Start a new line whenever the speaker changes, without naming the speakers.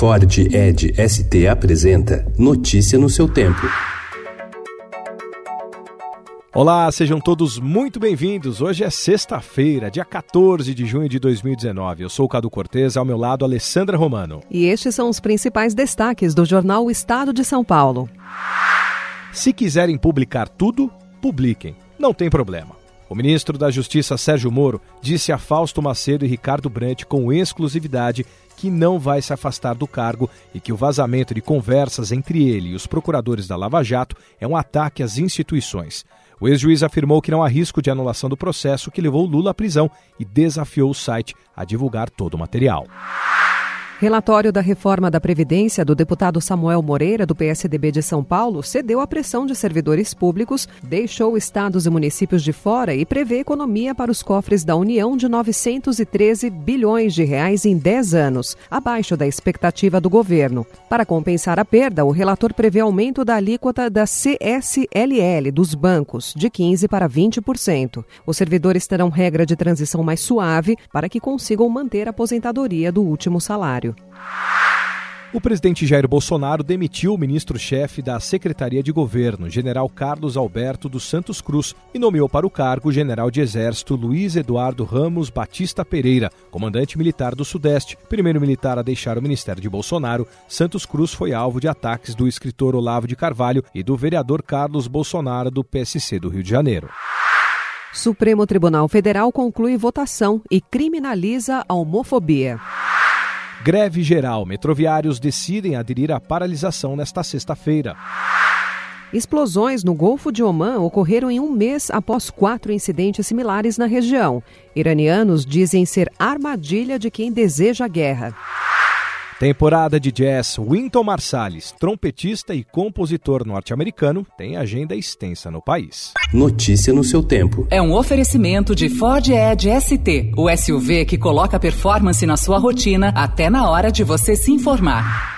Ford Ed ST apresenta Notícia no seu tempo.
Olá, sejam todos muito bem-vindos. Hoje é sexta-feira, dia 14 de junho de 2019. Eu sou o Cadu Cortez, ao meu lado, Alessandra Romano.
E estes são os principais destaques do jornal o Estado de São Paulo.
Se quiserem publicar tudo, publiquem. Não tem problema. O ministro da Justiça Sérgio Moro disse a Fausto Macedo e Ricardo Brant com exclusividade que não vai se afastar do cargo e que o vazamento de conversas entre ele e os procuradores da Lava Jato é um ataque às instituições. O ex-juiz afirmou que não há risco de anulação do processo que levou Lula à prisão e desafiou o site a divulgar todo o material.
Relatório da reforma da Previdência do deputado Samuel Moreira, do PSDB de São Paulo, cedeu à pressão de servidores públicos, deixou estados e municípios de fora e prevê economia para os cofres da União de 913 bilhões de reais em 10 anos, abaixo da expectativa do governo. Para compensar a perda, o relator prevê aumento da alíquota da CSLL dos bancos, de 15% para 20%. Os servidores terão regra de transição mais suave para que consigam manter a aposentadoria do último salário.
O presidente Jair Bolsonaro demitiu o ministro-chefe da Secretaria de Governo, general Carlos Alberto dos Santos Cruz, e nomeou para o cargo o general de Exército Luiz Eduardo Ramos Batista Pereira, comandante militar do Sudeste. Primeiro militar a deixar o ministério de Bolsonaro, Santos Cruz foi alvo de ataques do escritor Olavo de Carvalho e do vereador Carlos Bolsonaro do PSC do Rio de Janeiro.
Supremo Tribunal Federal conclui votação e criminaliza a homofobia.
Greve geral. Metroviários decidem aderir à paralisação nesta sexta-feira.
Explosões no Golfo de Omã ocorreram em um mês após quatro incidentes similares na região. Iranianos dizem ser armadilha de quem deseja guerra.
Temporada de jazz. Wynton Marsalis, trompetista e compositor norte-americano, tem agenda extensa no país.
Notícia no seu tempo.
É um oferecimento de Ford Edge ST, o SUV que coloca performance na sua rotina até na hora de você se informar.